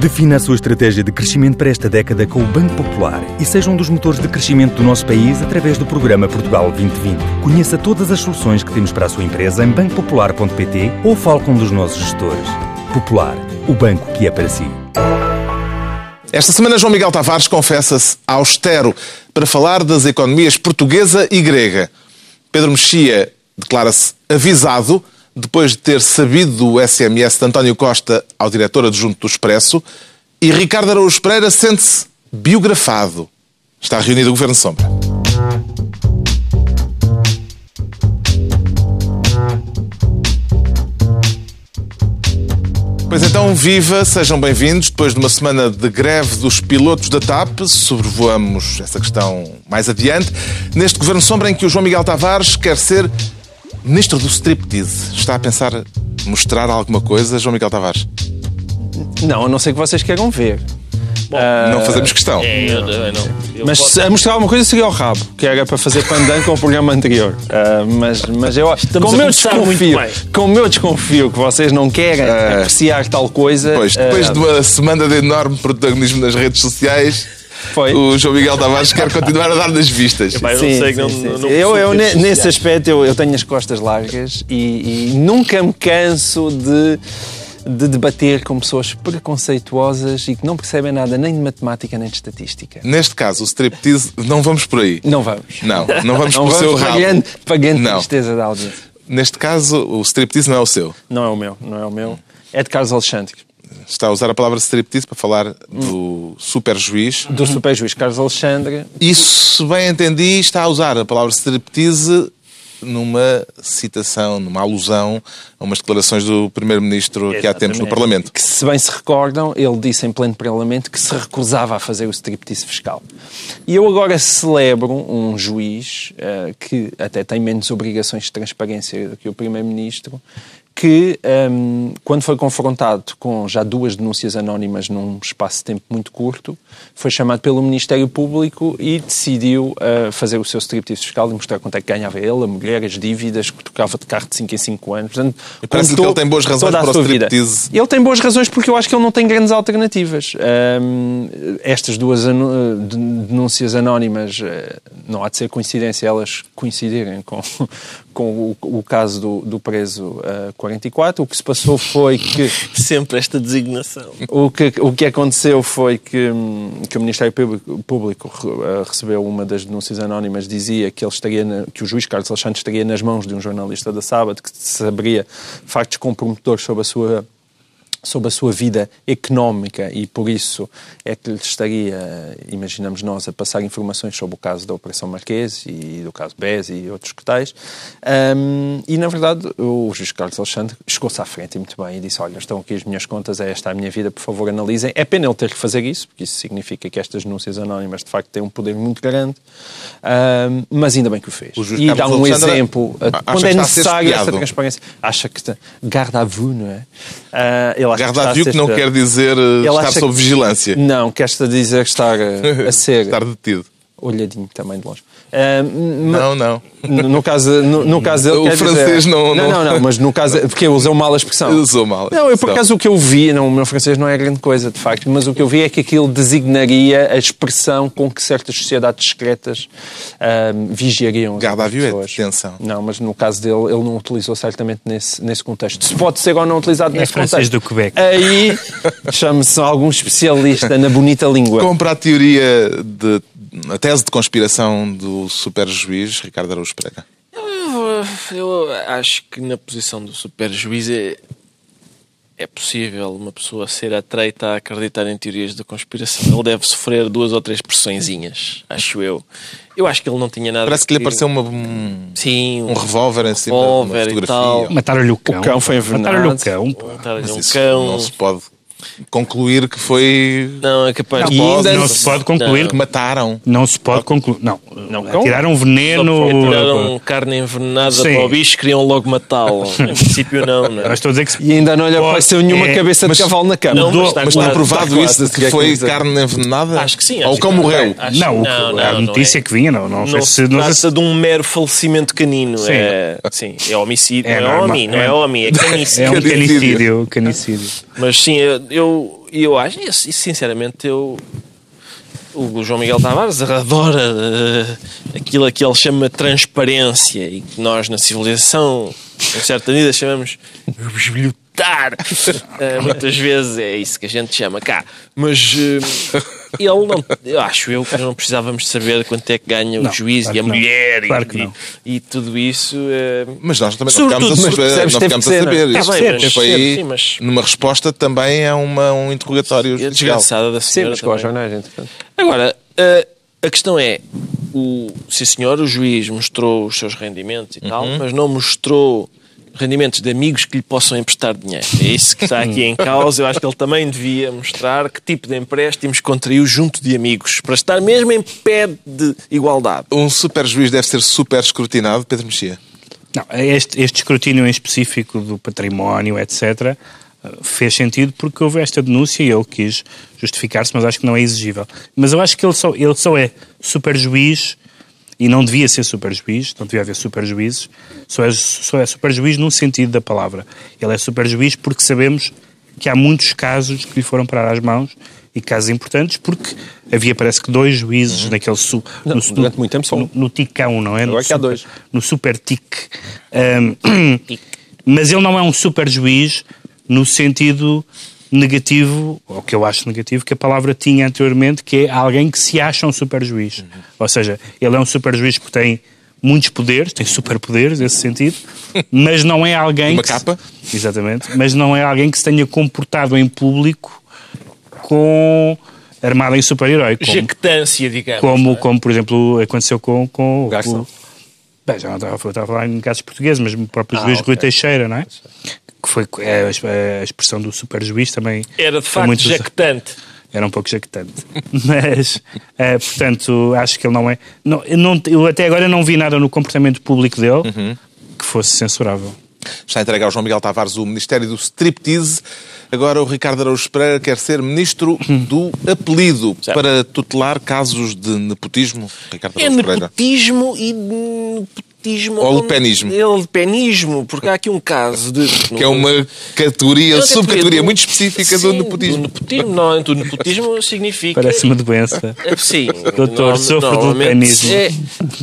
Defina a sua estratégia de crescimento para esta década com o Banco Popular e seja um dos motores de crescimento do nosso país através do programa Portugal 2020. Conheça todas as soluções que temos para a sua empresa em bancopopular.pt ou fale com um dos nossos gestores. Popular, o banco que é para si. Esta semana, João Miguel Tavares confessa-se austero para falar das economias portuguesa e grega. Pedro Mexia declara-se avisado depois de ter sabido do SMS de António Costa ao diretor adjunto do Expresso. E Ricardo Araújo Pereira sente-se biografado. Está reunido o Governo Sombra. Pois então, viva, sejam bem-vindos. Depois de uma semana de greve dos pilotos da TAP, sobrevoamos essa questão mais adiante. Neste Governo Sombra em que o João Miguel Tavares quer ser Ministro do Striptease. Está a pensar mostrar alguma coisa, João Miguel Tavares? Não, a não ser que vocês queiram ver. Não fazemos questão. É, eu, eu não. Eu Mas posso- a mostrar alguma coisa seria o rabo, que era para fazer pandan com o programa anterior. Ah, mas, mas eu Estamos como eu desconfio, como eu desconfio que vocês não querem apreciar tal coisa. Pois, depois de uma semana de enorme protagonismo nas redes sociais, Foi. o João Miguel Tavares quer continuar a dar nas vistas. Epá, eu Sim, sei, sim, não, sim, não, sim. não eu, eu, nesse aspecto eu, eu tenho as costas largas e, e nunca me canso de, de debater com pessoas preconceituosas e que não percebem nada nem de matemática nem de estatística. Neste caso, o striptease, não vamos por aí. Não vamos. Não, não vamos Não seu vamos a rabo. a grande Não. tristeza da audiência. Neste caso, o striptease não é o seu. Não é o meu, não é o meu. É de Carlos Alexandre. Está a usar a palavra striptease para falar do super juiz. Do super juiz Carlos Alexandre. E se bem entendi, está a usar a palavra striptease numa citação, numa alusão a umas declarações do Primeiro-Ministro que há tempos no. Parlamento. Que, se bem se recordam, ele disse em pleno parlamento que se recusava a fazer o striptease fiscal. E eu agora celebro um juiz eh, que até tem menos obrigações de transparência do que o Primeiro-Ministro, que, ehm, quando foi confrontado com já duas denúncias anónimas num espaço de tempo muito curto, foi chamado pelo Ministério Público e decidiu eh, fazer o seu striptease fiscal e mostrar quanto é que ganhava ele, a mulher, as dívidas, que tocava de carro de 5 em 5 anos. Portanto, E contou que ele tem boas razões para o sua vida. striptease. Ele tem boas razões porque eu acho que ele não tem grandes alternativas. Ahm, estas duas denúncias anónimas, eh, não há de ser coincidência elas coincidirem com, com o, o caso do, do preso eh, 44. O que se passou foi que Sempre esta designação. o que, o que aconteceu foi que, hum, que o Ministério Público, Público eh, recebeu uma das denúncias anónimas, dizia que, ele estaria na- que o juiz Carlos Alexandre estaria nas mãos de um jornalista da Sábado que saberia factos comprometedores sobre a sua sobre a sua vida económica e por isso é que lhe estaria, imaginamos nós, a passar informações sobre o caso da Operação Marquês e do caso BES e outros que tais. Ahm, e, na verdade, o juiz Carlos Alexandre chegou-se à frente e muito bem e disse, olha, estão aqui as minhas contas, é esta a minha vida, por favor analisem. É pena ele ter que fazer isso, porque isso significa que estas denúncias anónimas, de facto, têm um poder muito grande, Ahm, mas ainda bem que o fez. O E dá um Alexandre exemplo, quando é necessário essa transparência. Acha que. Garde à vue, não é? Ah, ele acha que Garda está a a viu ser que não quer dizer eh, Ele estar acha sob que- vigilância. Não, quer dizer que estar a, a ser Estar detido. olhadinho também de longe. Não, não. no, no caso, no, no caso dele, O francês dizer, não- não, não- não, mas no caso, porque usou mal a expressão. Usou mal a Não, eu por acaso o que eu vi, não, o meu francês não é grande coisa, de facto, mas o que eu vi é que aquilo designaria a expressão com que certas sociedades secretas ah, vigiariam é pessoas. detenção. Não, mas no caso dele, ele não utilizou certamente nesse, nesse contexto. Se pode ser ou não utilizado nesse francês contexto. do Quebec. Aí chame-se algum especialista na bonita língua. Compra a teoria de. A tese de conspiração do super juiz Ricardo Araújo Pereira. Eu, eu acho que na posição do super juiz é, é possível uma pessoa ser atreita a acreditar em teorias da conspiração. Ele deve sofrer duas ou três pressõezinhas, acho eu. Eu acho que ele não tinha nada Parece que lhe apareceu uma- um, Sim, um revólver em cima de uma revólver fotografia. Mataram-lhe o cão. O cão foi envenenado. Mataram-lhe o cão. pô. Matar-lhe Mas um cão. não se pode concluir que foi. Não, é capaz Não, de. pode, não se pode concluir. que mataram. Não se pode concluir. Não, Não, não tiraram veneno. Tiraram carne envenenada Sim. para o bicho, queriam logo matá-lo. Em princípio, não, não. Eu estou a dizer que E ainda não lhe apareceu nenhuma é, cabeça mas- de cavalo na cama. Não, mas está Mas está provado está isso, se que foi carne envenenada? Acho que sim. Ou o cão morreu? Não, não, a não, notícia não é. que vinha, não, não, Não se. Não trata se de um mero falecimento canino. Sim. É, sim, é homicídio. É não é homem, não é. é homem, é canicídio. é um canicídio. Mas sim, eu, eu, acho, e, sinceramente, eu. O João Miguel Tavares adora eh, aquilo a que ele chama transparência e que nós na civilização, em certa medida, chamamos esbilhotar. Eh, muitas vezes é isso que a gente chama cá. Mas eh, ele não, eu acho eu que não precisávamos de saber quanto é que ganha o Não, juiz claro e a mulher Claro e, e, e tudo isso. eh, Mas nós também Sobretudo, não ficámos a, saber, não ficámos a saber. não é? Isto Tá bem, mas- foi sim, mas- numa resposta também a uma, um interrogatório é judicial. desgraçada da Sim, senhora. mas com os jornais, entretanto. Agora, a, a questão é: o, sim senhor, o juiz mostrou os seus rendimentos e tal, mas não mostrou rendimentos de amigos que lhe possam emprestar dinheiro. É isso que está aqui em causa. Eu acho que ele também devia mostrar que tipo de empréstimos contraiu junto de amigos, para estar mesmo em pé de igualdade. Um super juiz deve ser super escrutinado, Pedro Mexia. Não, este, este escrutínio em específico do património, etc., fez sentido porque houve esta denúncia e ele quis justificar-se, mas acho que não é exigível. Mas eu acho que ele só, ele só é super juiz e não devia ser super juiz, não devia haver super juízes, só é, só é super juiz num sentido da palavra. Ele é super juiz porque sabemos que há muitos casos que lhe foram parar às mãos e casos importantes, porque havia parece que dois juízes naquele su, Não, no, durante muito tempo só um. no, no ticão, não é? No Agora que há dois. no super tic. Um, mas ele não é um super juiz no sentido negativo, ou que eu acho negativo, que a palavra tinha anteriormente, que é alguém que se acha um super juiz. Uhum. Ou seja, ele é um super juiz porque tem muitos poderes, tem superpoderes nesse sentido, mas não é alguém Uma que se- capa? exatamente, mas não é alguém que se tenha comportado em público com armado em super-herói. Jactância, digamos. como, é? como, por exemplo, aconteceu com, com O Garção. Bem, já não estava, estava a falar em casos portugueses, mas o próprio Ah, juiz ok. Rui Teixeira, não é? Que foi é, a, a expressão do super juiz também. Era de facto jactante. Era um pouco jactante. Mas, eh, portanto, acho que ele não é. Não, eu, não, eu até agora não vi nada no comportamento público dele Uhum. que fosse censurável. Está entregue ao João Miguel Tavares o Ministério do Striptease. Agora o Ricardo Araújo Pereira quer ser Ministro do Apelido Certo. para tutelar casos de nepotismo. Ricardo É Araújo Pereira. nepotismo e nepotismo. Ou lepenismo. É lepenismo, porque há aqui um caso de. Que é uma categoria, É uma subcategoria do- muito específica Sim, do nepotismo. Do nepotismo, normalmente o nepotismo significa. Parece uma doença. É, Sim, Doutor, de normalmente lepenismo.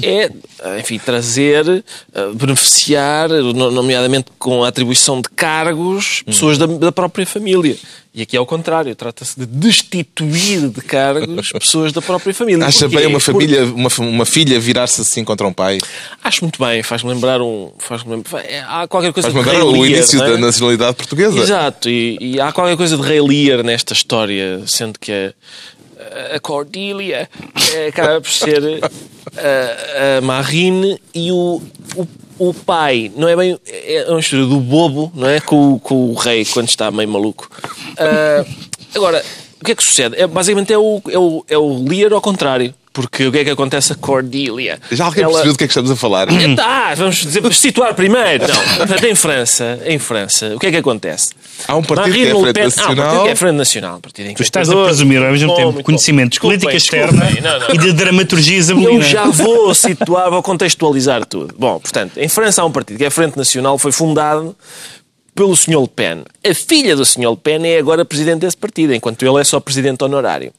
É, é, enfim, trazer, eh, beneficiar, no- nomeadamente com a atribuição de cargos, pessoas da, da própria família. E aqui é o contrário, trata-se de destituir de cargos pessoas da própria família. Acha Porquê? bem uma família, uma, uma filha virar-se assim contra um pai? Acho muito bem, faz-me lembrar um. Faz lembrar, é, há qualquer coisa Faz de lembrar Rei o Lear, início é? da nacionalidade portuguesa. Exato, e, e há qualquer coisa de Rei Lear nesta história, sendo que a, a Cordelia eh, acaba por ser a, a Marine e o, o, o pai, não é bem. É uma história do bobo, não é? Com, com o rei quando está meio maluco. Ah, agora, o que é que sucede? É, basicamente é o, é, o, é o Lear ao contrário. Porque o que é que acontece a Cordelia? Já alguém Ela- percebeu do que é que estamos a falar? é, Tá, vamos dizer, vamos situar primeiro. Não, portanto, em França, em França, o que é que acontece? Há um partido Marine que é Frente Pen- Há um partido Nacional. que é Frente Nacional. um Partido Tu estás a presumir ao mesmo Bom, tempo muito conhecimento de política externa e de dramaturgia Eu isabelina. já vou situar, vou contextualizar tudo. Bom, portanto, em França há um partido que é a Frente Nacional, foi fundado pelo Sr. Le Pen. A filha do Sr. Le Pen é agora presidente desse partido, enquanto ele é só presidente honorário.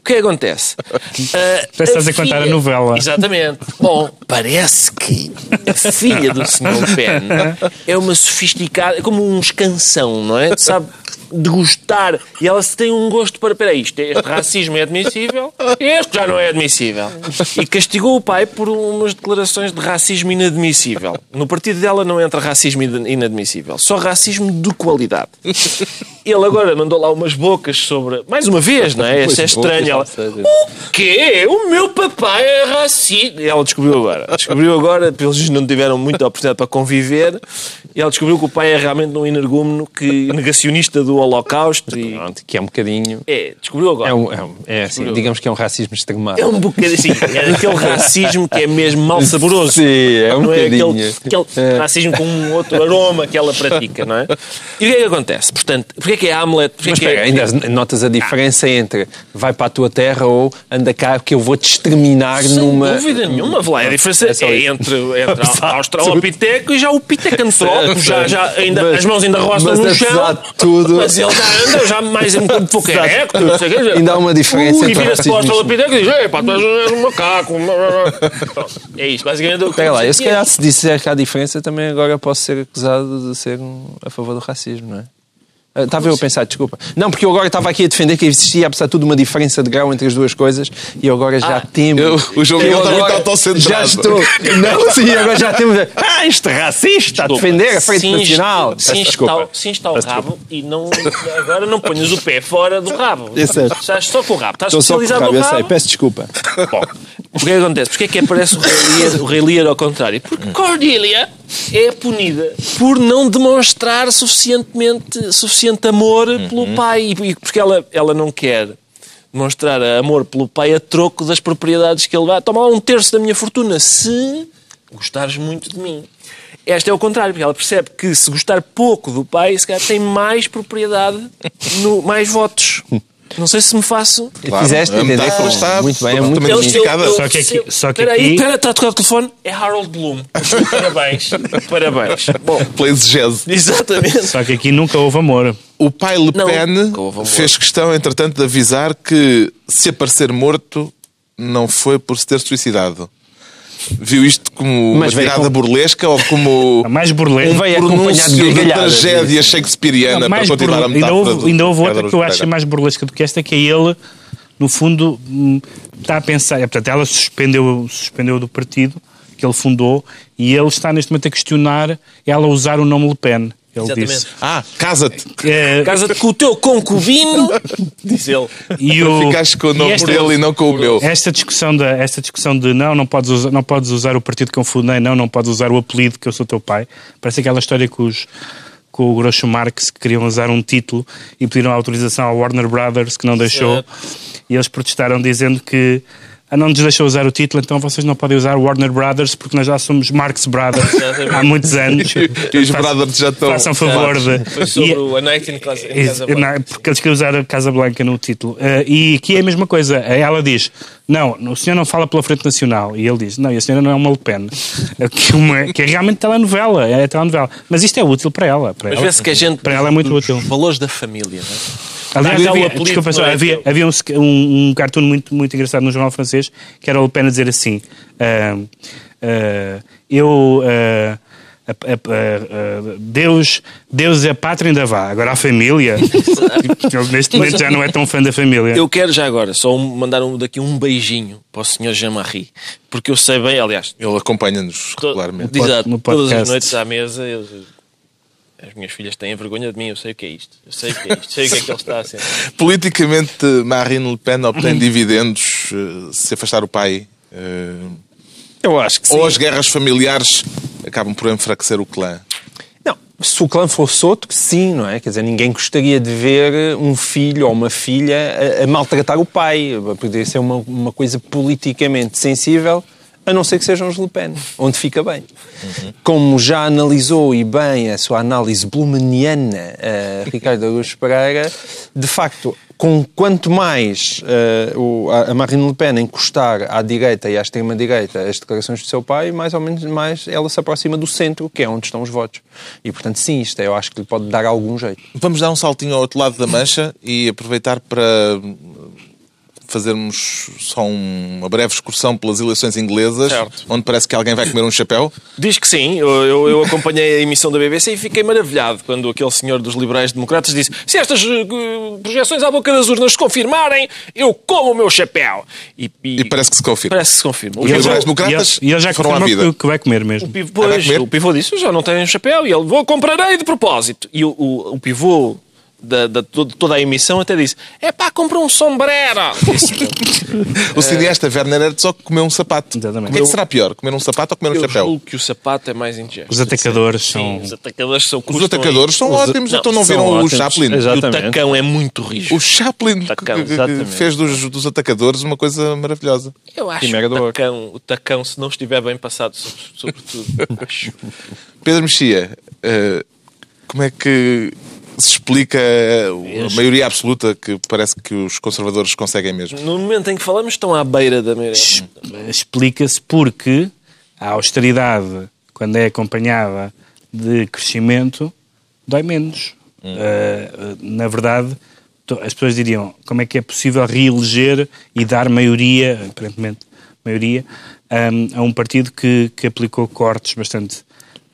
O que é que acontece? Parece que estás a contar a novela. Exatamente. Bom, parece que a filha do Sr. Pen é uma sofisticada, é como um escansão, não é? Sabe degustar. E ela se tem um gosto para. Peraí, isto, este racismo é admissível, este já não é admissível. E castigou o pai por umas declarações de racismo inadmissível. No partido dela não entra racismo ina- inadmissível, só racismo de qualidade. Ele agora mandou lá umas bocas sobre. Mais uma vez, não é? Isso é estranho. Ela, o quê? O meu papai é racista. Ela descobriu agora. Descobriu agora, pelos não tiveram muita oportunidade para conviver. E ela descobriu que o pai é realmente um energúmeno que, negacionista do Holocausto. E, Pronto, que é um bocadinho. é, descobriu agora. É, um, é, um- é assim, digamos que é um racismo extremado. É um bocadinho assim, é daquele racismo que é mesmo mal saboroso. Sim, é um não é bocadinho. aquele, aquele racismo com um outro aroma que ela pratica, não é? E o que é que acontece? Portanto, porque é que é Hamlet? Mas é que espera, é... ainda notas a diferença entre vai para a tua terra ou anda cá que eu vou-te exterminar Sem numa. dúvida nenhuma, é a diferença É só é isso. entre, entre Australopiteco e já o Pitecantrópico, já, já ainda, Mas- as mãos ainda roçam mas no chão. tudo- Mas mas ele já anda já mais um pouco erecto. não sei o quê. Ainda há uma diferença Uh, e vira-se para o racismo e e diz: Ei, pá, tu és um macaco. É isto, basicamente. Espera lá, eu se calhar se disser que há diferença também agora posso ser acusado de ser a favor do racismo, não é? Ah, Estava eu a pensar, desculpa. Não, porque eu agora estava aqui a defender que existia, apesar de tudo, uma diferença de grau entre as duas coisas e eu agora já temo. eu- o João Eu está muito agora autocentrado. Já estou. Não, sim, agora já temos. Ah, este racista a defender a frente Sim, nacional. Sim, está, sim está o rabo e não, agora não ponhas o pé fora do rabo. É certo. Estás só com o rabo. Estás Estou só com o especializado rabo, no eu rabo. sei, peço desculpa. Bom, o que é que acontece? Porquê é que aparece o rei, Lear, o rei Lear ao contrário? Porque Cordelia é punida por não demonstrar suficientemente, suficiente amor pelo pai. E- porque ela, ela não quer demonstrar amor pelo pai a troco das propriedades que ele vai. Toma lá um terço da minha fortuna se gostares muito de mim. Esta é o contrário, porque ela percebe que se gostar pouco do pai, se calhar tem mais propriedade, no, mais votos. Não sei se me faço. Claro, Fizeste a entender metáfora com- está muito bem, é muito bem. justificada. Só que aqui- só que Espera aí, aqui- espera, está a tocar o telefone? É Harold Bloom. Parabéns. Parabéns. Bom, Pela exegese. exatamente. Só que aqui nunca houve amor. O pai Le Não, Pen amor. fez questão, entretanto, de avisar que se aparecer morto, não foi por se ter suicidado. Viu isto como Mas uma tirada com- burlesca ou como A mais burlesca. Veio de pronúncio gargalhadas. tragédia shakespeariana para continuar a burle- ainda metáfora houve, do ainda houve outra que eu acho mais burlesca do que esta, que é ele, no fundo, hum, está a pensar. é, Portanto, ela suspendeu, suspendeu do partido que ele fundou e ele está neste momento a questionar ela usar o nome Le Pen. Ele Exatamente. disse. Ah, casa-te. É, Casa-te com o teu concubino, diz ele. e o, ficares com o nome esta- dele e não com o meu. Esta discussão, da, esta discussão de não, não podes, usar, não podes usar o partido que eu fundei, não, não podes usar o apelido que eu sou teu pai. Parece aquela história com, os, com o Groucho Marx que queriam usar um título e pediram autorização ao Warner Brothers que não deixou. Certo. E eles protestaram dizendo que não nos deixou usar o título, então vocês não podem usar Warner Brothers porque nós já somos Marx Brothers há muitos anos. E os brothers já estão- Façam favor de. Foi sobre E- o A Night in Casa, em Ex- Casa Blanca. não, porque eles queriam usar a Casa Blanca no título. Eh, e aqui é a mesma coisa. Ela diz: Não, o senhor não fala pela Frente Nacional. E ele diz: Não, e a senhora não é uma Le Pen. Que, uma- que é realmente telenovela. É telenovela. Mas isto é útil para ela. Para Mas ela, vê-se que a gente. para ela é muito útil. valores da família, não é? Aliás, havia, apelido, desculpa, só, é? havia, havia um, um, um cartoon muito, muito engraçado no jornal francês que era o Le Pen a dizer assim: ah, ah, Eu. ah, a- a- a- a- Deus, Deus é a pátria ainda vá, agora a família. Ele neste momento já não é tão fã da família. Eu quero já agora só mandar um, daqui um beijinho para o Sr. Jean-Marie, porque eu sei bem, aliás, Ele acompanha-nos regularmente. exato, no todas as noites à mesa, eles- as minhas filhas têm vergonha de mim, eu sei o que é isto, eu sei o que é isto, sei o que é que ele está a ser. Politicamente, Marine Le Pen obtém dividendos eh, se afastar o pai. eh, Eu acho que sim. ou as guerras familiares acabam por enfraquecer o clã. Não, se o clã fosse outro, sim, não é? Quer dizer, ninguém gostaria de ver um filho ou uma filha a, a maltratar o pai. Poderia ser uma, uma coisa politicamente sensível, a não ser que sejam os Le Pen, onde fica bem. Como já analisou e bem a sua análise blumeniana, eh, Ricardo Araújo Pereira, de facto, com quanto mais eh, o- a, Marine Le Pen encostar à direita e à extrema-direita as declarações do seu pai, mais ou menos mais ela se aproxima do centro, que é onde estão os votos. E, portanto, sim, isto eu acho que lhe pode dar algum jeito. Vamos dar um saltinho ao outro lado da mancha e aproveitar para fazermos só um- uma breve excursão pelas eleições inglesas, Certo. onde parece que alguém vai comer um chapéu. Diz que sim, eu, eu- eu acompanhei a emissão da BBC e fiquei maravilhado quando aquele senhor dos liberais democratas disse se estas eh, projeções à boca das urnas se confirmarem, eu como o meu chapéu. E, E parece que se confirma. Parece que se confirma. Os E liberais democratas e ele já foram à vida. que, que vai comer O mesmo. pivô, Ah, vai pois, comer? o pivô disse, eu já não tenho um chapéu. E ele, vou comprarei de propósito. E o, o, o pivô da, da- to- toda a emissão até disse, é pá, compra um sombrero. O cineasta Werner Herzog comeu um sapato. Exatamente. O que é que será pior, comer um sapato ou comer um eu chapéu? julgo que o sapato é mais indigesto. Os atacadores são. Sim, os atacadores são Os atacadores são ótimos, então não são viram o ótimos. Chaplin? E o Exatamente. tacão é muito rijo. O Chaplin que- Tacão, exatamente. fez dos, dos atacadores uma coisa maravilhosa. Eu acho que o tacão, o tacão, se não estiver bem passado, sobre- sobretudo, acho. Pedro Mexia, eh, como é que se explica a maioria absoluta que parece que os conservadores conseguem mesmo? No momento em que falamos, estão à beira da maioria. Explica-se porque a austeridade, quando é acompanhada de crescimento, dói menos. Uh, na verdade, as pessoas diriam como é que é possível reeleger e dar maioria, aparentemente maioria, um, a um partido que, que aplicou cortes bastante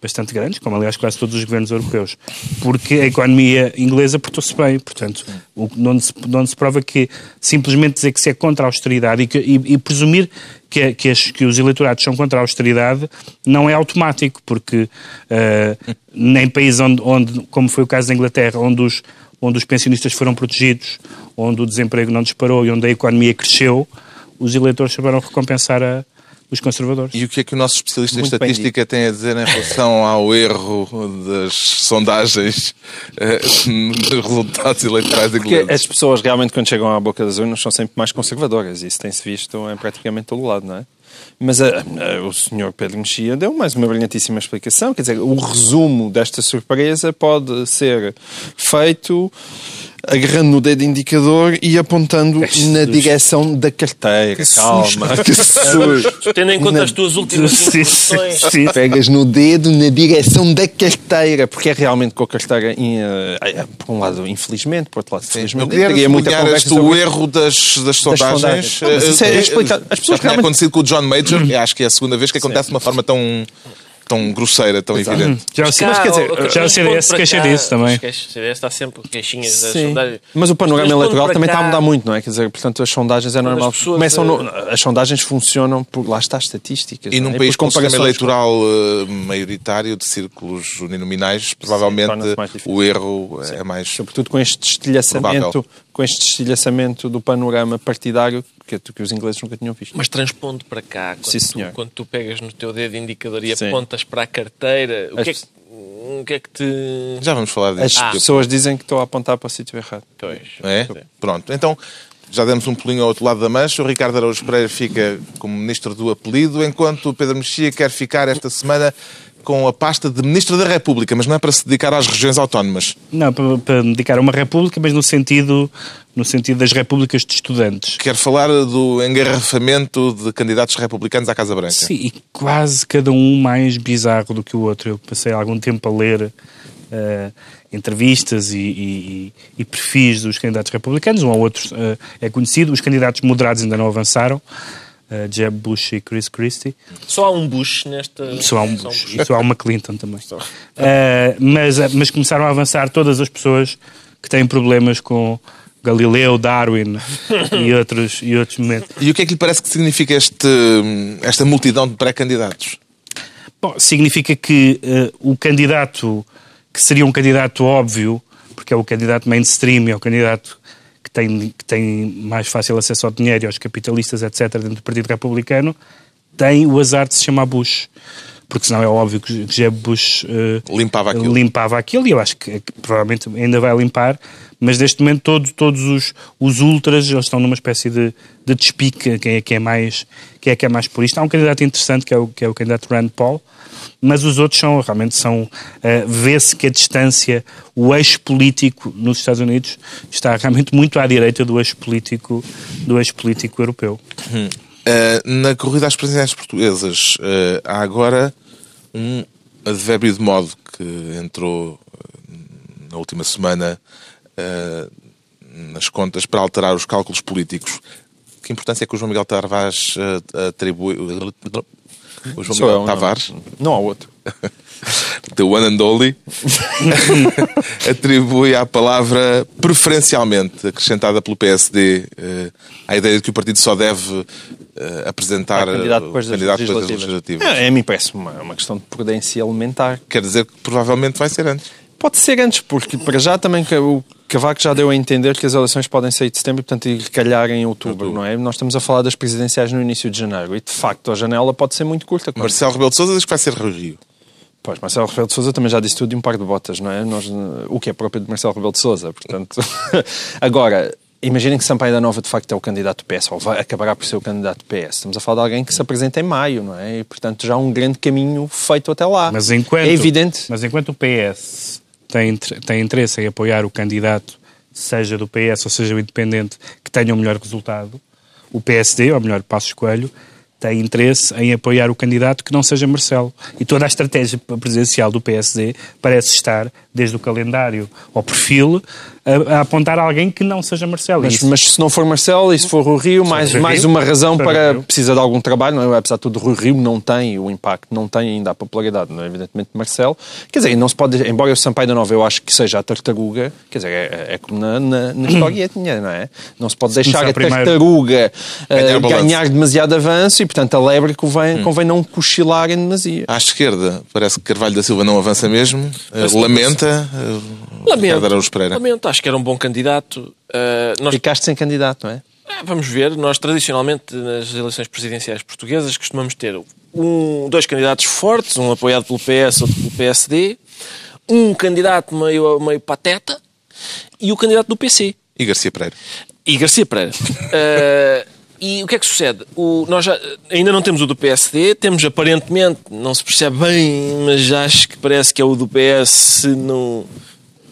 bastante grandes, como aliás quase todos os governos europeus, porque a economia inglesa portou-se bem, portanto, o, onde, se, se prova que simplesmente dizer que se é contra a austeridade e, que, e, e presumir que, que, as, que, os eleitorados são contra a austeridade não é automático, porque uh, nem países onde, onde, como foi o caso da Inglaterra, onde os, onde os pensionistas foram protegidos, onde o desemprego não disparou e onde a economia cresceu, os eleitores souberam recompensar a, os conservadores. E o que é que o nosso especialista Muito em estatística tem a dizer em relação ao erro das sondagens eh, dos resultados eleitorais Porque ingleses? as pessoas realmente, quando chegam à boca das urnas, são sempre mais conservadoras. Isso tem-se visto em praticamente todo o lado, não é? Mas a, eh, a, eh, o senhor Pedro Mexia deu mais uma brilhantíssima explicação. Quer dizer, o resumo desta surpresa pode ser feito agarrando no dedo indicador e apontando na direção da carteira. Que Calma, que susto. Tendo em conta na... as tuas últimas instruções. Pegas no dedo na direção da carteira, porque é realmente com a carteira, uh, por um lado, infelizmente, por outro lado, felizmente. Eu queria muita este o erro das, das sondagens. Das sondagens. é, é, As pessoas realmente... acontecido com o John Major, acho que é a segunda vez que acontece de uma forma tão tão grosseira, tão Exato. evidente. Já, mas, quer dizer, já o CDS se queixa disso também. O CDS está sempre queixinhas das sondagens. Mas o panorama eleitoral também cá... está a mudar muito, não é? Quer dizer, portanto, as sondagens é normal. As, Começam no... Eh, as sondagens funcionam por lá está estatísticas. E num é? país com um sistema eleitoral com... Eh, maioritário de círculos uninominais, provavelmente Sim, o erro Sim. é mais. Sobretudo com este estilhaçamento, com este estilhaçamento do panorama partidário que, que os ingleses nunca tinham visto. Mas transpondo para cá, quando, Sim, tu, quando tu pegas no teu dedo indicador e Sim. apontas para a carteira, o que, é que, o que, é que, te. Já vamos falar disso. As ah. pessoas dizem que estou a apontar para o sítio errado. Pois. É? Pronto. Então. Já demos um pulinho ao outro lado da mancha. O Ricardo Araújo Pereira fica como ministro do apelido, enquanto o Pedro Mexia quer ficar esta semana com a pasta de Ministro da República, mas não é para se dedicar às regiões autónomas. Não, para, para dedicar a uma república, mas no sentido no sentido das repúblicas de estudantes. Quer falar do engarrafamento de candidatos republicanos à Casa Branca. Sim, e quase cada um mais bizarro do que o outro. Eu passei algum tempo a ler uh, entrevistas e, e, e, perfis dos candidatos republicanos, um ou outro uh, é conhecido, os candidatos moderados ainda não avançaram. Uh, Jeb Bush e Chris Christie. Só há um Bush nesta. Só há um Bush. E só há uma Clinton também. Uh, mas, mas começaram a avançar todas as pessoas que têm problemas com Galileu, Darwin e outros, e outros momentos. E o que é que lhe parece que significa este, esta multidão de pré-candidatos? Bom, significa que uh, o candidato, que seria um candidato óbvio, porque é o candidato mainstream, é o candidato que tem, que tem mais fácil acesso ao dinheiro, aos capitalistas, etc., dentro do Partido Republicano, tem o azar de se chamar Bush porque senão é óbvio que Jeb Bush uh, limpava, aquilo. limpava aquilo e eu acho que, que, provavelmente ainda vai limpar, mas neste momento todo, todos os, os ultras eles estão numa espécie de, de despique quem é que é mais quem é que é mais por isto. Há um candidato interessante que é o, que é o candidato Rand Paul, mas os outros são realmente são uh, vê-se que a distância, o eixo político nos Estados Unidos está realmente muito à direita do eixo político do eixo político europeu. Hum. Uh, na corrida às presidenciais portuguesas uh, há agora um advérbio de modo que entrou na última semana uh, nas contas para alterar os cálculos políticos. Que importância é que o João Miguel Tavares uh, atribui. O João Miguel eu, Tavares? Não, não há outro. The one and only, atribui à palavra preferencialmente, acrescentada pelo PSD, uh, a ideia de que o partido só deve uh, apresentar é, candidato depois das candidato legislativas. legislativas. É, a mim parece uma, uma questão de prudência elementar. Quer dizer que provavelmente vai ser antes. Pode ser antes, porque para já também o Cavaco já deu a entender que as eleições podem sair de setembro e, portanto, ir calhar em outubro, outubro, não é? Nós estamos a falar das presidenciais no início de janeiro e, de facto, a janela pode ser muito curta. Marcelo Rebelo de Sousa diz que vai ser Rio. Pois, Marcelo Rebelo de Sousa também já disse tudo de um par de botas, não é? Nós, o que é próprio de Marcelo Rebelo de Sousa, portanto... Agora, imaginem que Sampaio da Nova de facto é o candidato PS, ou vai, acabará por ser o candidato PS. Estamos a falar de alguém que se apresenta em maio, não é? E, portanto, já há um grande caminho feito até lá. Mas enquanto, é evidente... Mas enquanto o PS tem, tem interesse em apoiar o candidato, seja do PS ou seja o independente, que tenha o melhor resultado, o PSD, ou melhor, Passos Coelho, tem interesse em apoiar o candidato que não seja Marcelo. E toda a estratégia presidencial do PSD parece estar, desde o calendário ao perfil, a, a apontar alguém que não seja Marcelo. Mas, Isso- mas se não for Marcelo e se for Rui Rio, mais, Rui mais Rio, uma razão para. Precisa de algum trabalho, não é? Apesar de tudo, Rui Rio não tem o impacto, não tem ainda a popularidade, não é? Evidentemente, Marcelo. Quer dizer, não se pode. Embora o Sampaio da Nova eu acho que seja a tartaruga, quer dizer, é, é como na, na, na historietinha, não é? Não se pode deixar começar a primeiro- tartaruga Ganhar eh, balanço. ganhar demasiado avanço e, portanto, a lebre convém, convém não cochilar em demasia. À esquerda, parece que Carvalho da Silva não avança mesmo. Eh, lamenta. Pereira. Lamento, acho que era um bom candidato. Uh, nós Ficaste sem candidato, não é? Ah, Vamos ver, nós tradicionalmente nas eleições presidenciais portuguesas costumamos ter um, dois candidatos fortes, um apoiado pelo PS, outro pelo PSD, um candidato meio, meio pateta e o candidato do PC. E Garcia Pereira. E Garcia Pereira. Ah, e o que é que sucede? O- nós já- ainda não temos o do PSD, temos aparentemente, não se percebe bem, mas acho que parece que é o do PS se não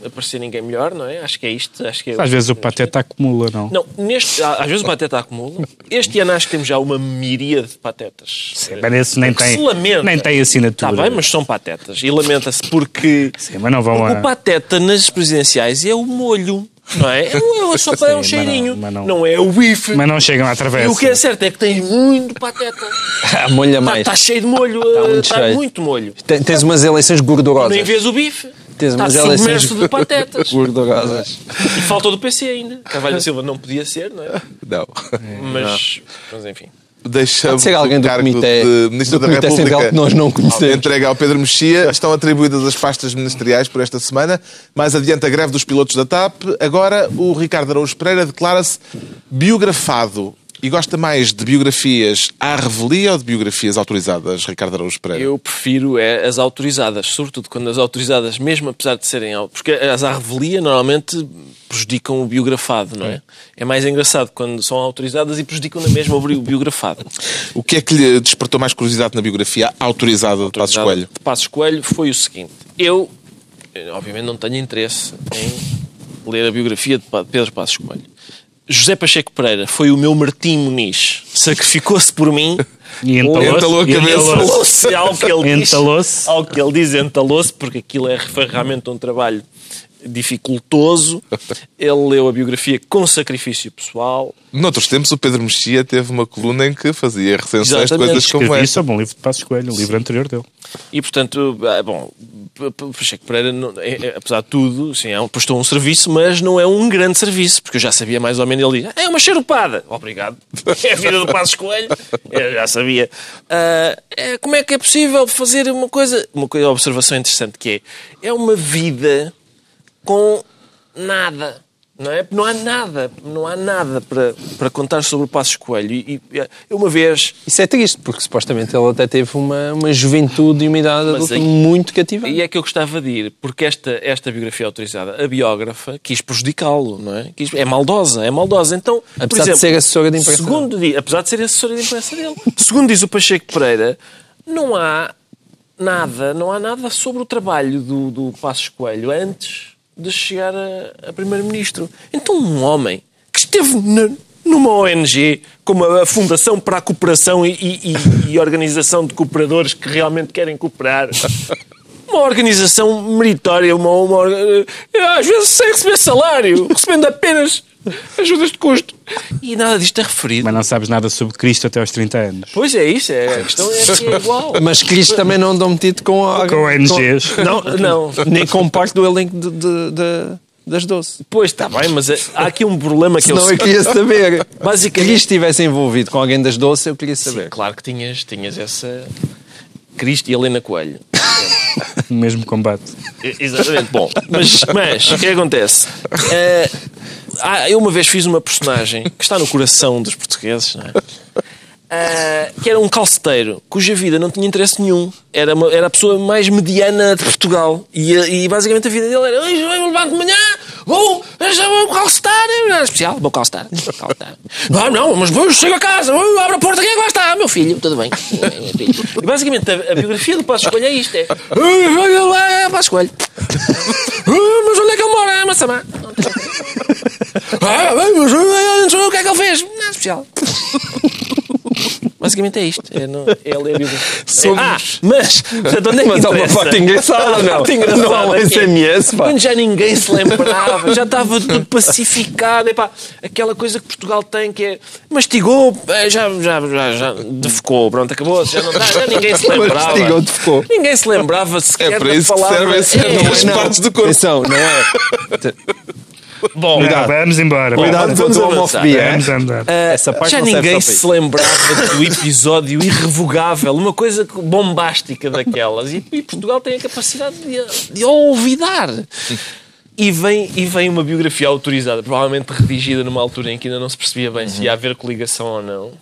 aparecer ninguém melhor, não é? Acho que é isto. Acho que é Às vezes o pateta acumula, não? não, neste, às vezes o pateta acumula. Este ano acho que temos já uma miríade de patetas. Sim, mas esse nem Que tem, se lamenta. nem tem assinatura. Está bem, mas são patetas. E lamenta-se porque Sim, mas não vão a... o pateta nas presidenciais é o molho. Não é? É, um- é só para um mas cheirinho. não- mas não- não é o bife. Mas não chegam à E travessa. o que é certo é que tem muito pateta. Ah, molha Está, mais. está cheio de molho. Está muito Está cheio. muito molho. Tem- Tens umas eleições gordurosas. Nem vês o bife. Tens Está umas eleições submerso de patetas. gordurosas. E falta o do PC ainda. Carvalho da Silva não podia ser, não é? Não. Mas, mas enfim. Deixamos ser alguém do comitê- de Ministro do da República Central que nós não conhecemos. Entregue ao Pedro Mexia. Estão atribuídas as pastas ministeriais por esta semana. Mais adiante a greve dos pilotos da TAP. Agora o Ricardo Araújo Pereira declara-se biografado. E gosta mais de biografias à revelia ou de biografias autorizadas, Ricardo Araújo Pereira? Eu prefiro é as autorizadas, sobretudo quando as autorizadas, mesmo apesar de serem. Porque as à revelia normalmente prejudicam o biografado, não é? É mais engraçado quando são autorizadas e prejudicam na mesma o bi- biografado. O que é que lhe despertou mais curiosidade na biografia autorizada de Passos Coelho? De Passos Coelho foi o seguinte: eu, eh, obviamente, não tenho interesse em ler a biografia de Pedro Passos Coelho. José Pacheco Pereira foi o meu Martim Muniz, sacrificou-se por mim. E entalou-se. Entalou a cabeça. entalou-se. Ao que ele diz. Entalou-se. Ao que ele diz, entalou-se, porque aquilo é, foi realmente um trabalho dificultoso. Ele leu a biografia com sacrifício pessoal. Noutros tempos, o Pedro Mexia teve uma coluna em que fazia recensões de Exatamente. coisas como Escrevi esta. sobre um livro de Passos Coelho, o livro anterior dele. E, portanto, ah, bom, Pacheco Pereira, é- é- apesar de tudo, sim, é um, prestou um serviço, mas não é um grande serviço, porque eu já sabia mais ou menos. Ele diz, é uma charupada. Obrigado. É a vida do Passos Coelho. Eu já sabia. Ah, é, como é que é possível fazer uma coisa... Uma coisa, uma observação interessante que é, é uma vida com nada. Não, é? não há nada, não há nada para, para contar sobre o Passos Coelho. E, e, uma vez Isso é triste, porque supostamente ele até teve uma, uma juventude e uma idade adulta aí- muito cativante. E é que eu gostava de ir, porque esta, esta biografia autorizada, a biógrafa, quis prejudicá-lo, não é? Quis- é maldosa, é maldosa. Então, Apesar de exemplo, ser assessora de imprensa Segundo apesar de ser assessora de imprensa dele. segundo diz o Pacheco Pereira, não há nada, não há nada sobre o trabalho do, do Passos Coelho antes de chegar a, a primeiro-ministro. Então, um homem que esteve na- numa ONG como a Fundação para a Cooperação e, e- e- Organização de Cooperadores que realmente querem cooperar. Uma organização meritória, uma, uma eh, às vezes sem receber salário, recebendo apenas ajudas de custo. E nada disto é referido. Mas não sabes nada sobre Cristo até aos 30 anos. Pois é isso, é, a questão é que é igual. Mas Cristo também não andou metido com, a, Com ONGs. Não, não. nem com parte do elenco de, de- de- das doce. Pois está bem, mas é- há aqui um problema que Senão eu eu queria saber. Basicamente- Se Cristo estivesse envolvido com alguém das doces, eu queria saber. Claro que tinhas, tinhas essa. Cristo e Helena Coelho. No mesmo combate. Exatamente. Bom, mas, mas o que acontece? Eh, ah, eu uma vez fiz uma personagem que está no coração dos portugueses, não é? Ah, que era um calceteiro cuja vida não tinha interesse nenhum. Era, uma- era a pessoa mais mediana de Portugal. E, e basicamente a vida dele era: "Hoje eu levanto de manhã, vou, vou calcetar. Era especial, vou calcetar. vou. Não, não, mas depois chego a casa, vou, abro a porta, quem é que lá está? Meu filho, tudo bem. E basicamente a, a biografia do Passo Escolho é isto: é "Ah, olha lá, Passo Escolho. Ah, mas onde é que ele mora? É Massamá. Ah, ah, o que é que ele fez? Nada especial. Basicamente é isto. É, não, é ler a Bíblia. Somos- Ah, mas, portanto, onde é que Mas há uma interessa? parte engraçada, não? parte engraçada Não há um que é, SMS, pá. Quando já ninguém se lembrava, já estava tudo pacificado. Epá, aquela coisa que Portugal tem que é mastigou, eh, já, já, já, já defecou, pronto, acabou, já não dá, já ninguém se lembrava. Mastigou, defecou. Ninguém se lembrava sequer É para da isso que palavra. servem É, as não é, partes do corpo. Atenção, não é? Bom, Não, vamos embora. Cuidado vamos com a homofobia. Vamos andar. Ah, Essa parte já ninguém se lembrava do episódio irrevogável, uma coisa bombástica daquelas. E, e Portugal tem a capacidade de, de olvidar. E vem, e vem uma biografia autorizada, provavelmente redigida numa altura em que ainda não se percebia bem se ia haver coligação ou não.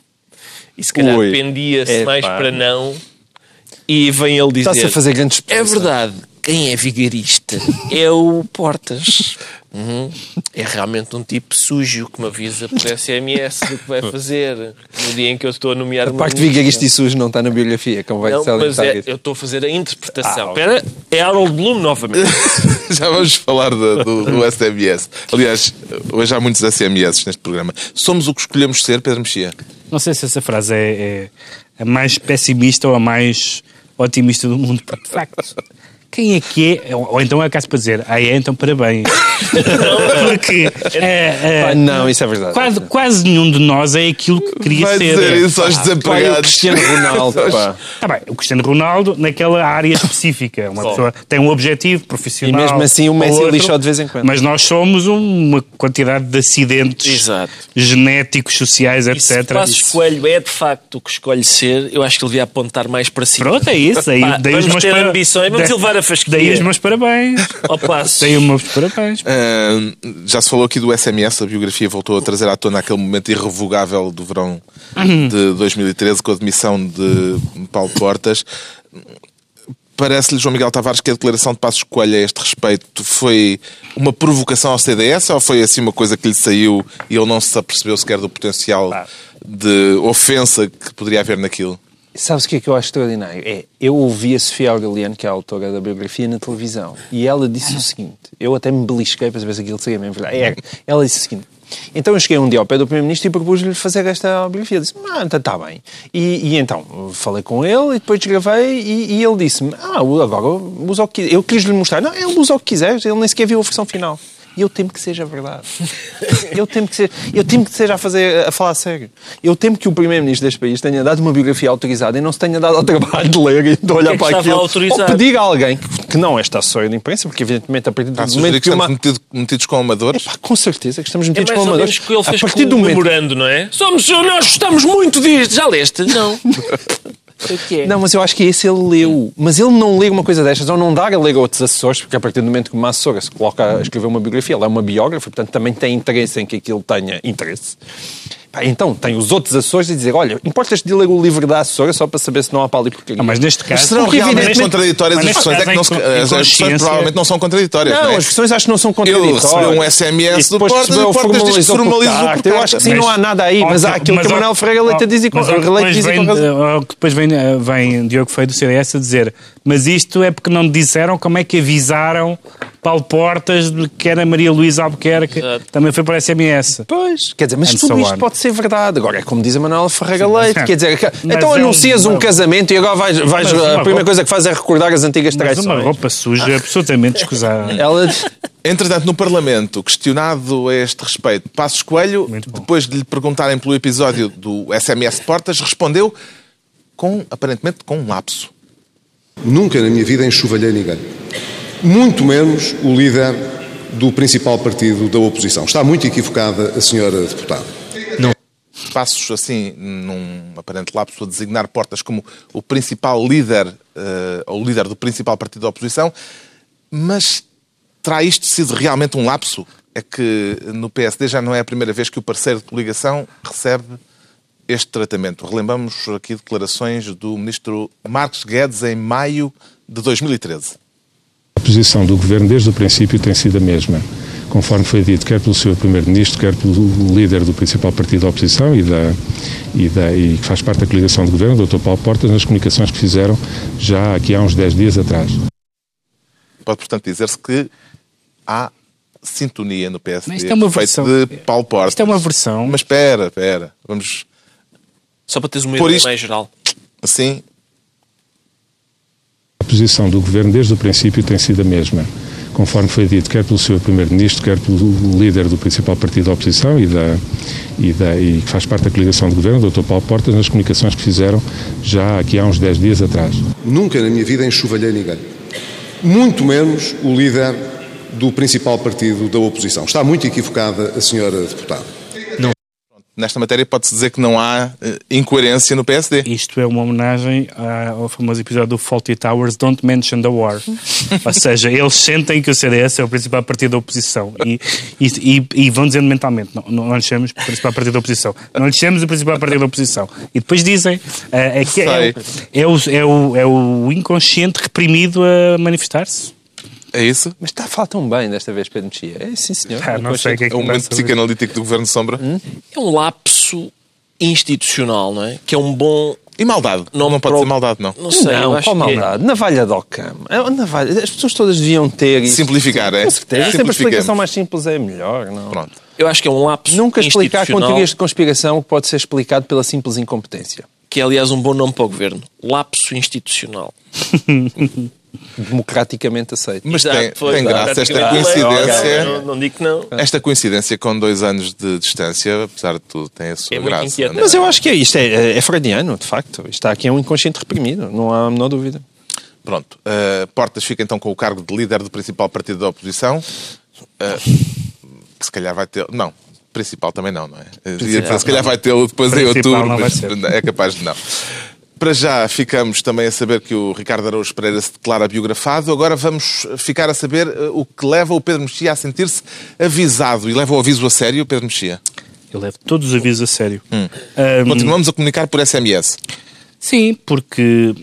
E se calhar pendia-se Epá. mais para não. E vem ele dizer: Está-se a fazer grandes É verdade, quem é vigarista é o Portas. Uhum. É realmente um tipo sujo que me avisa por SMS do que vai fazer no dia em que eu estou a nomear A parte vigarista e sujo não está na biografia, como vai Não, ser mas é, eu estou a fazer a interpretação. Espera, é Harold Bloom novamente. Já vamos falar do, do, do SMS. Aliás, hoje há muitos SMS neste programa. Somos o que escolhemos ser, Pedro Mexia. Não sei se essa frase é, é a mais pessimista ou a mais otimista do mundo, porque de facto. Quem é que é? Ou ou então é caso para dizer, ah, é, então parabéns. Porque é, é, Pá, não, isso é verdade. quase, quase nenhum de nós é aquilo que queria Vai ser. dizer isso aos Pá, o. Cristiano Ronaldo, pá. Tá bem, o Cristiano Ronaldo naquela área específica. Uma pessoa tem um objetivo profissional. E mesmo assim o Messi outro, lixa-o de vez em quando. Mas nós somos uma quantidade de acidentes Exato. genéticos, sociais, E se etc. Passos Coelho é de facto o que escolhe ser, eu acho que ele devia apontar mais para cima. Pronto, é isso. Daí, Pá, daí vamos ter para- ambições, vamos levar a fasquia. Daí os meus parabéns. Ao passo. Daí os meus parabéns. Ah, já se falou aqui do SMS, a biografia voltou a trazer à tona aquele momento irrevogável do verão de 2013 com a demissão de Paulo Portas. Parece-lhe, João Miguel Tavares, que a declaração de Passos Coelho a este respeito foi uma provocação ao CDS ou foi assim uma coisa que lhe saiu e ele não se apercebeu sequer do potencial de ofensa que poderia haver naquilo? Sabes o que é que eu acho extraordinário? É, eu ouvi a Sofia Aureliano, que é a autora da biografia, na televisão, e ela disse o seguinte, eu até me belisquei para saber se aquilo seria mesmo verdade. É, ela disse o seguinte, então eu cheguei um dia ao pé do Primeiro-Ministro e propus-lhe fazer esta biografia. Disse, ah, então está bem. E, e então, falei com ele e depois gravei e, e ele disse-me, ah, agora usa o que Eu quis-lhe mostrar, não, ele usa o que quiseres, ele nem sequer viu a versão final. E eu temo que seja verdade. Eu temo que seja, eu temo que seja a, fazer, a falar a sério. Eu temo que o Primeiro-Ministro deste país tenha dado uma biografia autorizada e não se tenha dado ao trabalho de ler e de olhar que para aquilo. autorizado? Ou pedir a alguém que, não é esta assessora de imprensa, porque evidentemente a partir do Está a momento que que uma... estamos metido- metidos com amadores? Pá, com certeza que estamos É metidos mais com ou amadores. que ele fez a partir com do o momento... memorando, não é? Somos, nós gostamos muito disto. Já leste? Não. Que é. Não, mas eu acho que esse ele leu. Mas ele não lê uma coisa destas, ou não dar a ler a outros assessores, porque a partir do momento que uma assessora se coloca a escrever uma biografia, ela é uma biógrafa, portanto também tem interesse em que aquilo tenha interesse. Então tem os outros assessores a dizer: olha, importas de ler o livro da assessora só para saber se não há pau e porcaria. Não, mas neste caso. Serão Porque realmente evidentemente- contraditórias mas as neste versões? É que não se- as provavelmente não são contraditórias. Não, não é? as versões acho que não são contraditórias. recebeu um SMS E do depois Portas e o o Portas diz que se formalizou por formalizou por carta. Eu acho que sim, Mas- não há nada aí, mas há aquilo que o Manuel Ferreira Leite diz e com mas, e razão. ó, Depois vem, eh, vem Diogo Feio do CDS a dizer mas isto é porque não disseram como é que avisaram Paulo Portas de que era Maria Luísa Albuquerque. Exato. Também foi por SMS. Pois, quer dizer, mas And tudo so isto on. pode ser verdade. Agora é como diz a Manuela Ferreira Leite, mas- quer dizer, que- mas então é anuncias um, uma- casamento e agora vais, vais Mas a primeira roupa- coisa que fazes é recordar as antigas Mas traições. uma roupa suja absolutamente escusável. Ela Entretanto, no Parlamento, questionado a este respeito, Passos Coelho, depois de lhe perguntarem pelo episódio do SMS Portas, respondeu com, aparentemente, com um lapso. Nunca na minha vida enxovalhei ninguém. Muito menos o líder do principal partido da oposição. Está muito equivocada a senhora deputada. Passos, assim, num aparente lapso, a designar Portas como o principal líder, eh, ou o líder do principal partido da oposição, mas terá isto sido realmente um lapso? É que no PSD já não é a primeira vez que o parceiro de coligação recebe este tratamento. Relembramos aqui declarações do ministro Marcos Guedes em maio de 2013. A posição do Governo desde o princípio tem sido a mesma, conforme foi dito quer pelo Sr. Primeiro-Ministro, quer pelo líder do principal partido da oposição e, da, e, da, e que faz parte da coligação de Governo, o Dr. Paulo Portas, nas comunicações que fizeram já aqui há uns 10 dias atrás. Pode, portanto, dizer-se que há sintonia no PSD Mas isto é uma versão- de Paulo Portas. Isto é uma versão. Mas espera, espera. Vamos... Só para teres uma ideia isto- mais geral. A posição do Governo desde o princípio tem sido a mesma, conforme foi dito quer pelo Sr. Primeiro-Ministro, quer pelo líder do principal partido da oposição e, da, e, da, e que faz parte da coligação de Governo, Dr. Paulo Portas, nas comunicações que fizeram já aqui há uns 10 dias atrás. Nunca na minha vida enxovalhei ninguém. Muito menos o líder do principal partido da oposição. Está muito equivocada a senhora deputada. Nesta matéria pode-se dizer que não há eh, incoerência no PSD. Isto é uma homenagem ao famoso episódio do Faulty Towers, Don't Mention the War. Ou seja, eles sentem que o CDS é o principal partido da oposição e, e, e- e vão dizendo mentalmente, não, não, não lhe chamamos o principal partido da oposição, não lhe chamamos o principal partido da oposição. E depois dizem, eh, é, que é, é, o, é, o, é o inconsciente reprimido a manifestar-se. É isso? Mas está a falar tão bem desta vez, Pedro Mexia. É sim, senhor. Ah, não sei o que é É um me momento psicanalítico do Governo Sombra. É um lapso institucional, não é? Que é um bom. E maldade. Não, Nome pode para o- ser maldade, não. Não sei, não, acho qual é- maldade? Navalha do Ocam. É, navalha. As pessoas todas deviam ter isso. Simplificar, é? Com certeza. Sempre a explicação mais simples é melhor. Não? Pronto. Eu acho que é um lapso Nunca explicar com teorias de conspiração que pode ser explicado pela simples incompetência. que é aliás um bom nome para o governo. Lapso institucional. Democraticamente aceito. Mas Exato, tem, foi, tem graça esta coincidência. Não, não digo que não. Esta coincidência com dois anos de distância, apesar de tudo, tem a sua É graça. é? Mas eu acho que é, isto é, é freudiano, de facto. Está aqui é um inconsciente reprimido, não há a menor dúvida. Pronto. Uh, Portas fica então com o cargo de líder do principal partido da oposição. Uh, que se calhar vai ter. Não, principal também não, não é? Dizer, se calhar vai tê-lo depois em Principal outubro, mas é capaz de não. Para já ficamos também a saber que o Ricardo Araújo Pereira se declara biografado. Agora vamos ficar a saber uh, o que leva o Pedro Mexia a sentir-se avisado. E leva o aviso a sério, Pedro Mexia? Eu levo todos os avisos a sério. Hum. Ahm, Continuamos a comunicar por SMS. Sim, porque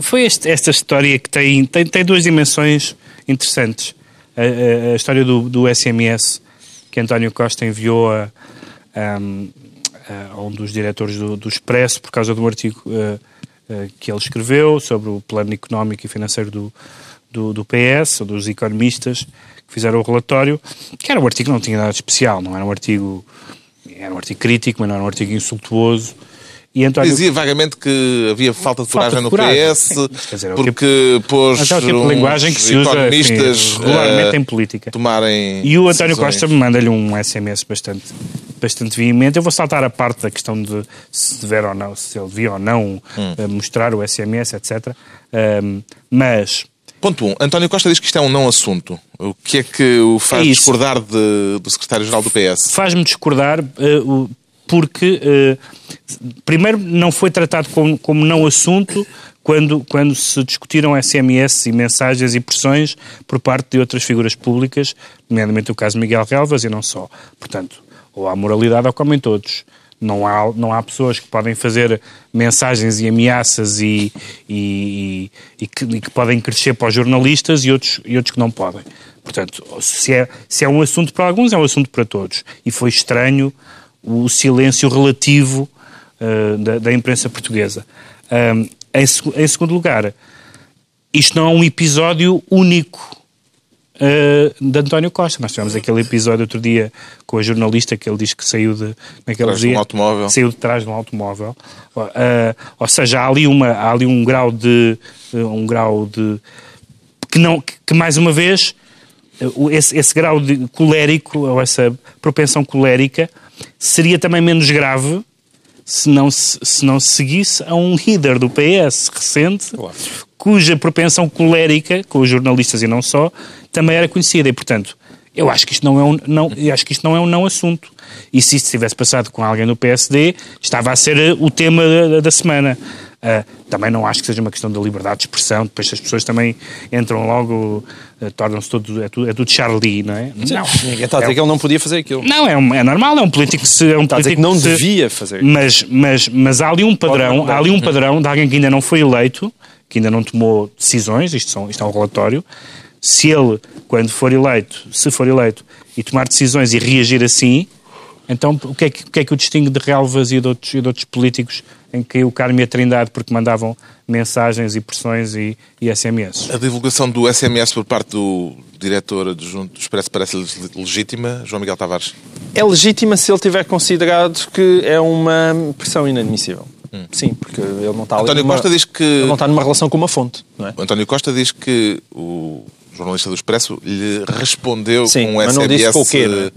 foi este- esta história que tem, tem, tem duas dimensões interessantes. A, a- a história do, do SMS que António Costa enviou a, a- um dos diretores do, do Expresso por causa do artigo eh, eh, que ele escreveu sobre o plano económico e financeiro do, do, do PS, dos economistas que fizeram o relatório, que era um artigo que não tinha nada de especial, não era um artigo, era um artigo crítico, mas não era um artigo insultuoso. E António Dizia vagamente que havia falta de coragem no. PS, dizer, é tipo- porque pôs Mas é o tipo de linguagem que se usa economistas enfim, regularmente eh, em política. tomarem E o António decisões. Costa manda-lhe um SMS bastante, bastante veemente. Eu vou saltar a parte da questão de se dever ou não, se ele devia ou não Hum. eh, mostrar o SMS, etc. Ahm, mas Ponto 1. Um, António Costa diz que isto é um não assunto. O que é que o faz É discordar de- do secretário-geral do PS? faz-me discordar o- porque, eh, primeiro, não foi tratado como, como não assunto quando, quando se discutiram SMS e mensagens e pressões por parte de outras figuras públicas, nomeadamente o caso Miguel Relvas e não só. Portanto, ou há moralidade ou comem todos. Não há, não há pessoas que podem fazer mensagens e ameaças e, e, e que, e que podem crescer para os jornalistas e outros, e outros que não podem. Portanto, se é, se é um assunto para alguns, é um assunto para todos. E foi estranho o silêncio relativo uh, da, da imprensa portuguesa. Um, em, em segundo lugar, isto não é um episódio único uh, de António Costa. Nós tivemos aquele episódio outro dia com a jornalista que ele diz que saiu de. Como é que ele de um automóvel. Saiu de trás de um automóvel. Uh, ou seja, há ali, uma, há ali um grau de. um grau de. que, não, que, que mais uma vez esse, esse grau de colérico, ou essa propensão colérica, seria também menos grave se não se, se não se seguisse a um líder do PS recente, cuja propensão colérica, com os jornalistas e não só, também era conhecida. E, portanto, eu acho que isto não é um não, eu acho que isto não é um não assunto. E se isto tivesse passado com alguém do PSD, estava a ser eh, o tema da, da semana. Ah, também não acho que seja uma questão da liberdade de expressão, depois as pessoas também entram logo, eh, tornam-se tudo, é tudo, é tudo Charlie, não é? Não. Ninguém está a dizer que ele não podia fazer aquilo. Não, é, um- é normal, é um político que se. É um Está a dizer que não se- devia fazer. Mas, mas, mas há ali um padrão, há ali um padrão de alguém que ainda não foi eleito, que ainda não tomou decisões, isto, são, isto é um relatório. Se ele, quando for eleito, se for eleito, e tomar decisões e reagir assim, então o que é que o, que é que o distingue de Relvas e de outros, e de outros políticos em que o Carme e a Trindade porque mandavam mensagens e pressões e, e SMS? A divulgação do SMS por parte do diretor adjunto do Expresso parece legítima, João Miguel Tavares. É legítima se ele tiver considerado que é uma pressão inadmissível. Sim, porque ele não está ali António numa- Costa diz que- Ele não está numa relação com uma fonte, não é? O António Costa diz que o jornalista do Expresso lhe respondeu Sim, com um mas não SMS. disse com o quê,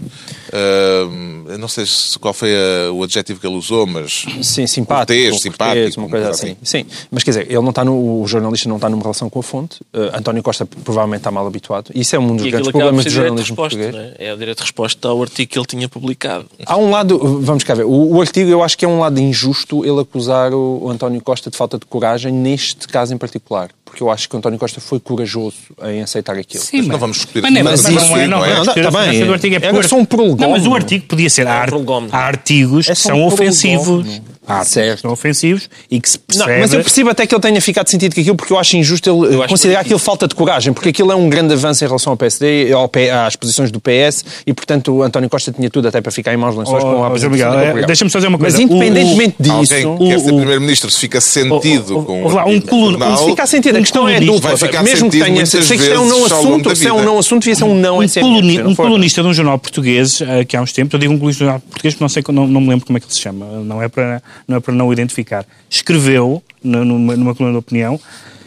não sei se- qual foi a- o adjetivo que ele usou, mas. Sim, simpático. Cortês, simpático, cortês, uma coisa assim. coisa Sim, mas quer dizer, ele não está no, o jornalista não está numa relação com a fonte. Eh, António Costa provavelmente está mal habituado. Isso é um dos E grandes problemas do jornalismo resposta, português. é? É o direito de resposta ao artigo que ele tinha publicado. Há um lado, vamos cá ver, o, o artigo eu acho que é um lado injusto ele acusar o, o António Costa de falta de coragem neste caso em particular. Porque eu acho que o António Costa foi corajoso em aceitar aquilo. Sim, Mas não vamos discutir mas, não é- mas mas isso não é, não não é, é? discutir Não, a tá bem. substância do artigo. É, É pura- só um prolegómeno. Não, mas o artigo podia ser. Há, ar- prolegómeno. há artigos É que só são um ofensivos. prolegómeno. Há artigos Certo. que são ofensivos e que se Não, percebe. mas eu percebo até que ele tenha ficado sentido com aquilo, porque eu acho injusto ele acho considerar que- aquilo falta de coragem, porque aquilo é um grande avanço em relação ao PSD, ao P- às posições do PS, e portanto o António Costa tinha tudo até para ficar em maus lençóis Oh, com a oh, apresentação é, deixa-me só dizer uma coisa. Mas independentemente disso, Alguém que quer ser o- Primeiro-Ministro se fica sentido o- o- com. o- lá, um jornal, se ficar sentido, a um questão é dupla. vai ficar Mesmo que tenha, se é um não assunto, se é um não assunto, devia ser um não um, não um foi? colunista de um jornal português, eh, que há uns tempos, eu digo um colunista de um jornal português porque não, sei, não, não me lembro como é que ele se chama, não é para não, é para não o identificar, escreveu nu- numa, numa coluna de opinião,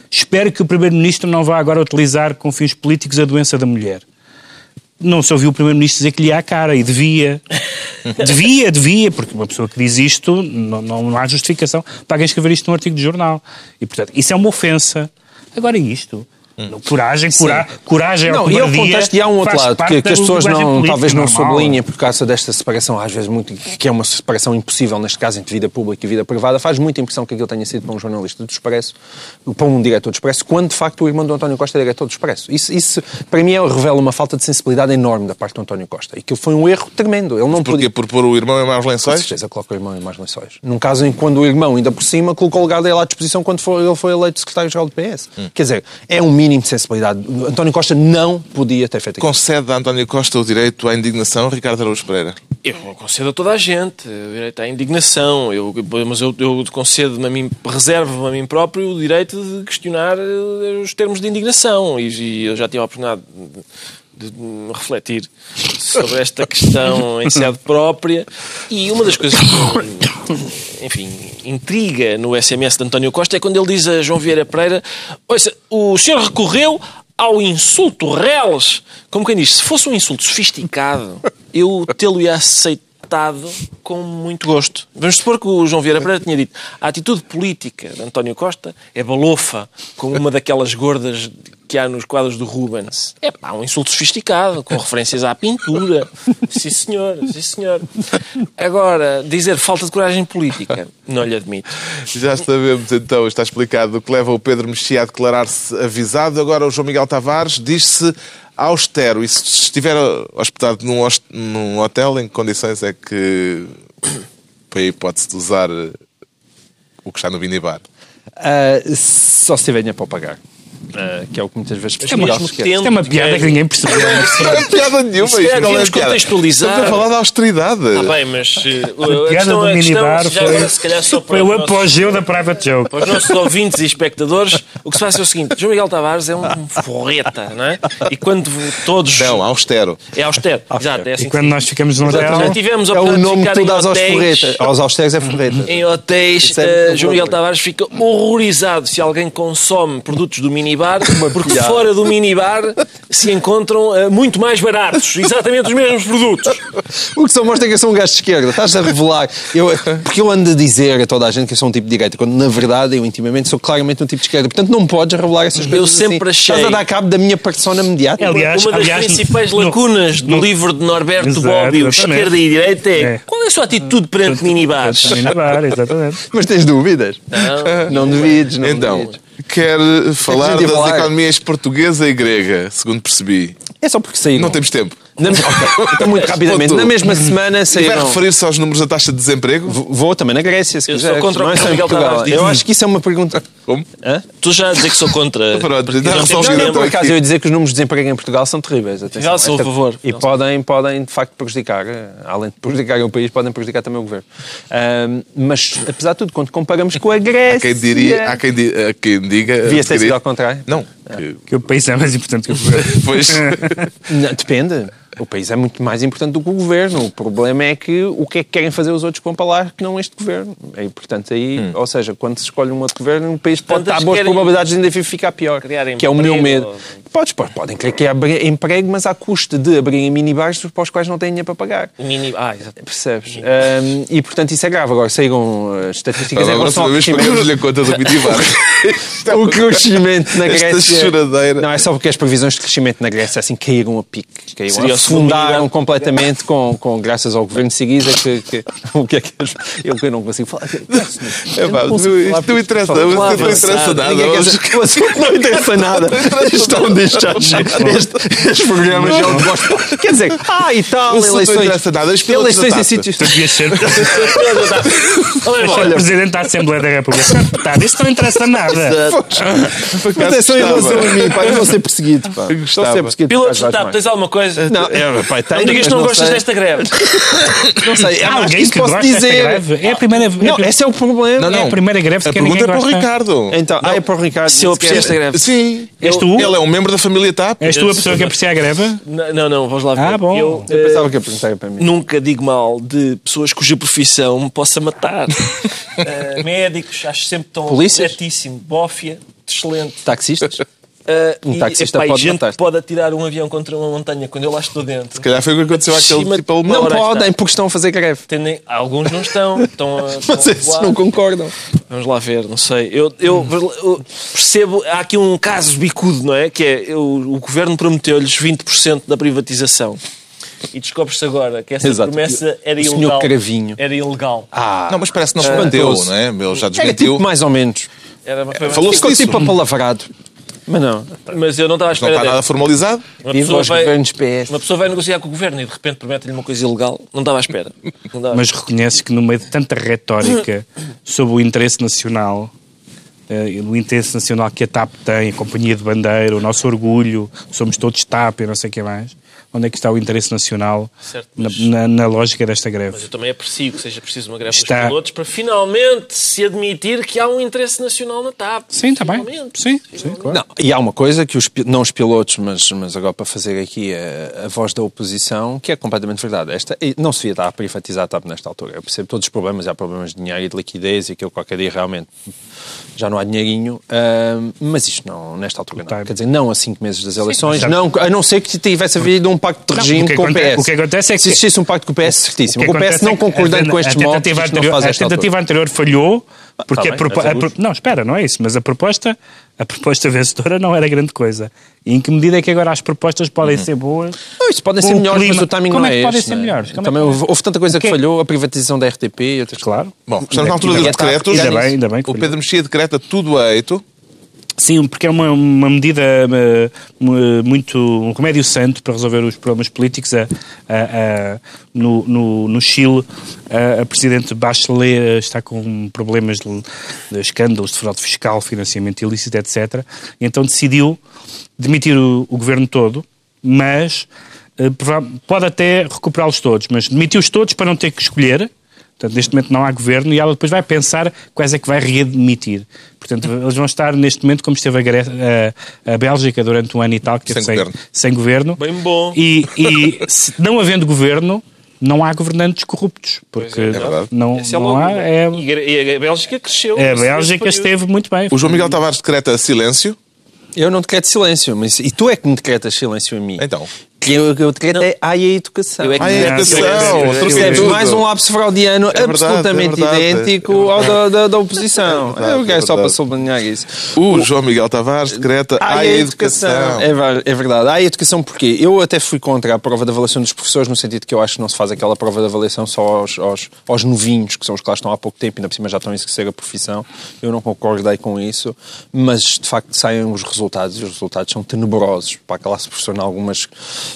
espero que o Primeiro-Ministro não vá agora utilizar com fins políticos a doença da mulher. Não se ouviu o Primeiro-Ministro dizer que lhe à cara, e devia. devia, devia, porque uma pessoa que diz isto, não, não, não há justificação para alguém escrever isto num artigo de jornal. E, portanto, isso é uma ofensa. Agora, isto. Coragem, cora, coragem Não, ou e cobardia contexto, e há um outro lado que, que as pessoas não, talvez não sublinhem por causa desta separação, às vezes muito, que é uma separação impossível, neste caso, entre vida pública e vida privada, faz muita impressão que aquilo tenha sido para um jornalista do Expresso, para um diretor do Expresso, quando de facto o irmão do António Costa é diretor do Expresso. Isso, isso para mim, é- revela uma falta de sensibilidade enorme da parte do António Costa. E aquilo foi um erro tremendo. Ele não Porquê? podia. Por pôr o irmão em maus Com lençóis? certeza coloca o irmão em mais lençóis. Num caso em que quando o irmão, ainda por cima, colocou o legado dele à disposição quando foi- ele foi eleito secretário-geral do PS. Quer dizer, é um mínimo de sensibilidade. António Costa não podia ter feito aquilo. Concede a António Costa o direito à indignação, Ricardo Araújo Pereira. Eu concedo a toda a gente o direito à indignação, eu, mas eu, eu concedo-me a mim, reservo-me a mim próprio o direito de questionar eh, os termos de indignação. E, e eu já tive a oportunidade de, de refletir sobre esta questão em sede própria. E uma das coisas que, enfim, intriga no SMS de António Costa é quando ele diz a João Vieira Pereira: Ouça, o senhor recorreu ao insulto reles. Como quem diz, se fosse um insulto sofisticado, eu tê-lo-ia aceitado com muito gosto. Vamos supor que o João Vieira Pereira tinha dito a atitude política de António Costa é balofa, como uma daquelas gordas que há nos quadros do Rubens. É pá, um insulto sofisticado, com referências à pintura. Sim senhor, sim senhor. Agora, dizer falta de coragem política, não lhe admito. Já sabemos então, está explicado o que leva o Pedro Mexia a declarar-se avisado. Agora o João Miguel Tavares diz-se austero. E se estiver hospedado num, num hotel, em que condições é que foi a hipótese de usar o que está no minibar? Ah, só se tiver dinheiro para o pagar. Ah, que é o que muitas vezes Isto é isto é uma piada que ninguém percebeu. Não é piada nenhuma. Calhar isto não é contextualizar. Estamos a falar da austeridade. Está bem, mas eh, A a piada questão, do questão minibar já agora, se foi, calhar só para foi o apogeu da private joke. Para os nossos ouvintes e espectadores, o que se passa é o seguinte: João Miguel Tavares é um forreta, não é? E quando todos. Não, austero. É austero. Exato, é assim E quando nós ficamos no Já hotel, tivemos a É o nome que tu dás aos forretas. Aos austeros é forreta. Em hotéis, é muito João Miguel. Tavares fica horrorizado se alguém consome produtos do minibar, porque piada. fora do minibar se encontram eh, muito mais baratos, exatamente os mesmos produtos. O que só mostra é que eu sou um gajo de esquerda. Estás a revelar. Eu, porque eu ando a dizer a toda a gente que eu sou um tipo de direita, quando na verdade eu intimamente sou claramente um tipo de esquerda. Portanto, não podes revelar essas coisas. sempre assim. achei- Estás a dar cabo da minha persona mediática. Aliás, Uma das aliás, principais no- lacunas do no- livro de Norberto Exato, Bobbio. Esquerda e Direita, é, É. qual é a sua atitude perante minibares? Minibar, exatamente. Mas tens dúvidas? Não. Não duvides, não Então, duvides. quer falar das economias portuguesa e grega, segundo percebi. É só porque saíram. Não temos tempo. Na- ok, Então, muito rapidamente. Na mesma semana E vai saíram. referir-se aos números da taxa de desemprego? Vou vou também na Grécia, se Eu sou contra o é Miguel Portugal. Tavares Eu acho que isso é uma pergunta. Como? Hã? Tu já a dizer que sou contra. Tempo. Por acaso eu ia dizer que os números de desemprego em Portugal são terríveis. atenção. Não, sou a favor. E podem, podem, de facto, prejudicar. eh, Além de prejudicar o país, podem prejudicar também o governo. Ahm, mas, apesar de tudo, quando comparamos com a Grécia... Há quem, diria, há quem, di- há quem diga. Devia ter sido ao contrário. Não. que- Que o país é mais importante que o governo. Pois. Não, depende. O país é muito mais importante do que o governo. O problema é que o que é que querem fazer os outros que vão para lá que não este governo. E, portanto, aí, Hum. ou seja, quando se escolhe um outro governo, o país pode estar boas probabilidades de ainda ficar pior. criar Que é o meu medo. ou- Podes, pode- podem querer que abra emprego, mas à custa de abrirem minibares para os quais não têm dinheiro para pagar. Mini... Ah, exatamente. Percebes? Um, e portanto isso é grave. Agora saíram as estatísticas em Agora, relação ao crescimento. a conta do minibar. o crescimento na Esta Grécia. choradeira. Não, é só porque as previsões de crescimento na Grécia assim caíram a pique. Caíram, Seria o lugar. completamente com, com, graças ao governo de que, que, o que é que eu, que eu não consigo falar. É pá, não consigo isto falar não interessa, isto não interessa nada não interessa nada. Isto é um discharge. Este- Estes programas eu gosto. Quer dizer, ah, e tal, assunto não eleições. interessa nada, Eleições em sítios. Tu devias ser, ser Presidente da Assembleia da República. Deputado, isso não interessa nada. Atenção em relação a mim, pá, eu vou ser perseguido. Pá. Estou a ser perseguido. Pilotos tens alguma coisa? Não, é, tenho, Não digas mas que não gostas sei. desta greve. Não sei, Há alguém isso que posso gosta desta dizer. greve? É a primeira é a Não, esse é o problema. Não, é a primeira greve A que ninguém pergunta é para o. Ricardo. Então, ah, é para o Ricardo. Se eu aprecio esta greve. Sim. És tu? Ele é um membro da família TAP. És tu a pessoa que aprecia a greve? Não, não, não, vamos lá ver. Ah, bom. Eu, Eu eh, pensava que ia perguntar para mim. Nunca digo mal de pessoas cuja profissão me possa matar. Eh, médicos, acho sempre tão Polícias? Bófia, excelente. Taxistas? Eh, Um e, taxista epá, pode gente pode atirar um avião contra uma montanha quando eu lá estou dentro. Se calhar foi o que aconteceu àquele tipo alemão. Não Ora, está. podem porque estão a fazer greve. Tendem- alguns não estão. estão, a- estão Mas esses voar. não concordam. Vamos lá ver, não sei. Eu, eu- eu percebo, há aqui um caso bicudo, não é? Que é eu- o governo prometeu-lhes 20% da privatização. E descobre-se agora que essa Exato. promessa era O senhor ilegal. Cravinho. Era ilegal. Ah, Não, mas parece que não se Ah, manteu, doce. não é? Ele já era desmentiu. tipo mais ou menos. Era, foi- Falou-se Ficou disso. tipo apalavrado. Mas não. Mas eu não estava à Não espera está nada formalizado. Uma Viva pessoa, os vai, governos PS. uma pessoa vai negociar com o governo e de repente promete-lhe uma coisa ilegal. Não estava à espera. Não estava Mas reconheces que no meio de tanta retórica sobre o interesse nacional, o interesse nacional que a TAP tem, a companhia de bandeira, o nosso orgulho, somos todos TAP e não sei o que mais, onde é que está o interesse nacional Certo, na, mas- na- na lógica desta greve? Mas eu também aprecio que seja preciso uma greve Está. dos pilotos para finalmente se admitir que há um interesse nacional na TAP. Sim, está bem. Sim, sim, claro. Não, e há uma coisa que os, não os pilotos, mas, mas agora para fazer aqui a, a voz da oposição, que é completamente verdade. Esta, não se devia estar a privatizar a TAP nesta altura. Eu percebo todos os problemas, há problemas de dinheiro e de liquidez e aquilo qualquer dia realmente já não há dinheirinho, ahm, mas isto não, nesta altura não. Quer dizer, não a cinco meses das eleições, já- não, a não ser que tivesse havido um pacto de Não, regime o que com o PS. o que acontece é que- Se existisse um pacto com o PS, certíssimo. que O, PS não é concordando a- com estes a modos, não anterior, A tentativa anterior falhou, porque tá a, propo- bem, é a pro- justo. Não, espera, não é isso, mas a proposta, a proposta vencedora não era grande coisa. E em que medida é que agora as propostas podem ser boas? Não, isso podem ser o melhores, clima- mas o timing Como não é que é podem este, ser não é? melhores? Como é Também que- houve, houve tanta coisa O que falhou, a privatização da RTP e outras Claro. Bom, estamos na altura dos decretos. ainda bem, ainda bem O. Pedro Mexia decreta tudo a eito. Sim, porque é uma, uma medida eh, mu- muito. um remédio santo para resolver os problemas políticos. A, a- a- no, no, no Chile, a, a Presidente Bachelet eh, está com problemas de, de escândalos de fraude fiscal, financiamento ilícito, etc. E então decidiu demitir o, o governo todo, mas eh, pode até recuperá-los todos, mas demitiu-os todos para não ter que escolher. Portanto, neste momento não há governo e ela depois vai pensar quais é que vai readmitir. Portanto, eles vão estar neste momento como esteve a, Gre- a- a Bélgica durante um ano e tal, que Sem teve sem, governo. sem governo. Bem bom. E, e se não havendo governo, não há governantes corruptos. Porque é verdade. não, é não há. É, E a- a Bélgica cresceu. a nesse- Bélgica esteve muito bem. O João Miguel Tavares decreta silêncio. Eu não decreto silêncio, mas e tu é que me decretas silêncio a mim? Então. Que eu, eu decreto é ai a educação. Eu é que Ai, a educação, Percebes? tudo. Mais um lapso fraudiano É verdade, absolutamente é verdade. idêntico ao da, da, da oposição. É verdade, eu quero é só para sublinhar isso. O João Miguel Tavares decreta Ai, a educação. É, ver- é verdade. Há a educação porque eu até fui contra a prova de avaliação dos professores, no sentido que eu acho que não se faz aquela prova de avaliação só aos, aos, aos novinhos, que são os que lá estão há pouco tempo e ainda por cima já estão a exercer a profissão. Eu não concordei com isso, mas de facto saem os resultados e os resultados são tenebrosos para a classe professora em algumas,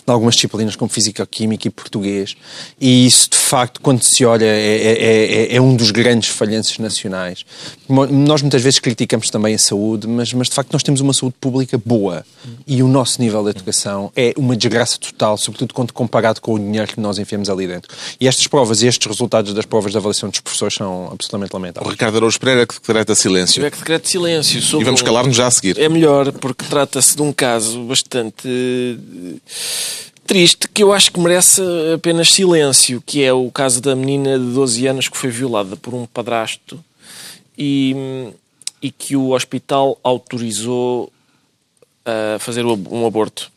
em algumas disciplinas como Física, Química e Português. E isso de facto, quando se olha, é, é, é, é um dos grandes falhanços nacionais. Nós muitas vezes criticamos também a saúde, mas, mas de facto nós temos uma saúde pública boa e o nosso nível de educação é uma desgraça total, sobretudo quando comparado com o dinheiro que nós enfiamos ali dentro. E estas provas e estes resultados das provas de avaliação dos professores são absolutamente O lamentáveis. Ricardo Araújo Pereira que decreta Eu silêncio. é que decreto silêncio. E sobre vamos um- calar-nos já a seguir. É melhor, porque trata-se de um caso bastante eh, triste que eu acho que merece apenas silêncio, que é o caso da menina de 12 anos que foi violada por um padrasto e, e que o hospital autorizou a fazer um aborto.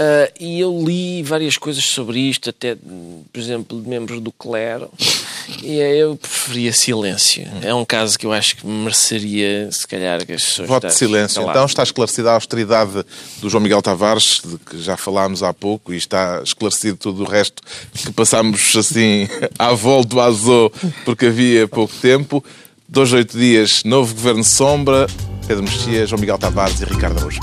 Uh, e eu li várias coisas sobre isto, até, por exemplo, de membros do clero, e eu preferia silêncio. É um caso que eu acho que mereceria, se calhar, que as pessoas. Voto de silêncio. Então está esclarecida a austeridade do João Miguel Tavares, de que já falámos há pouco, e está esclarecido tudo o resto que passámos assim à volta do azul porque havia pouco tempo. Dois, oito dias, novo governo sombra, Pedro Mexia, João Miguel Tavares e Ricardo Araújo.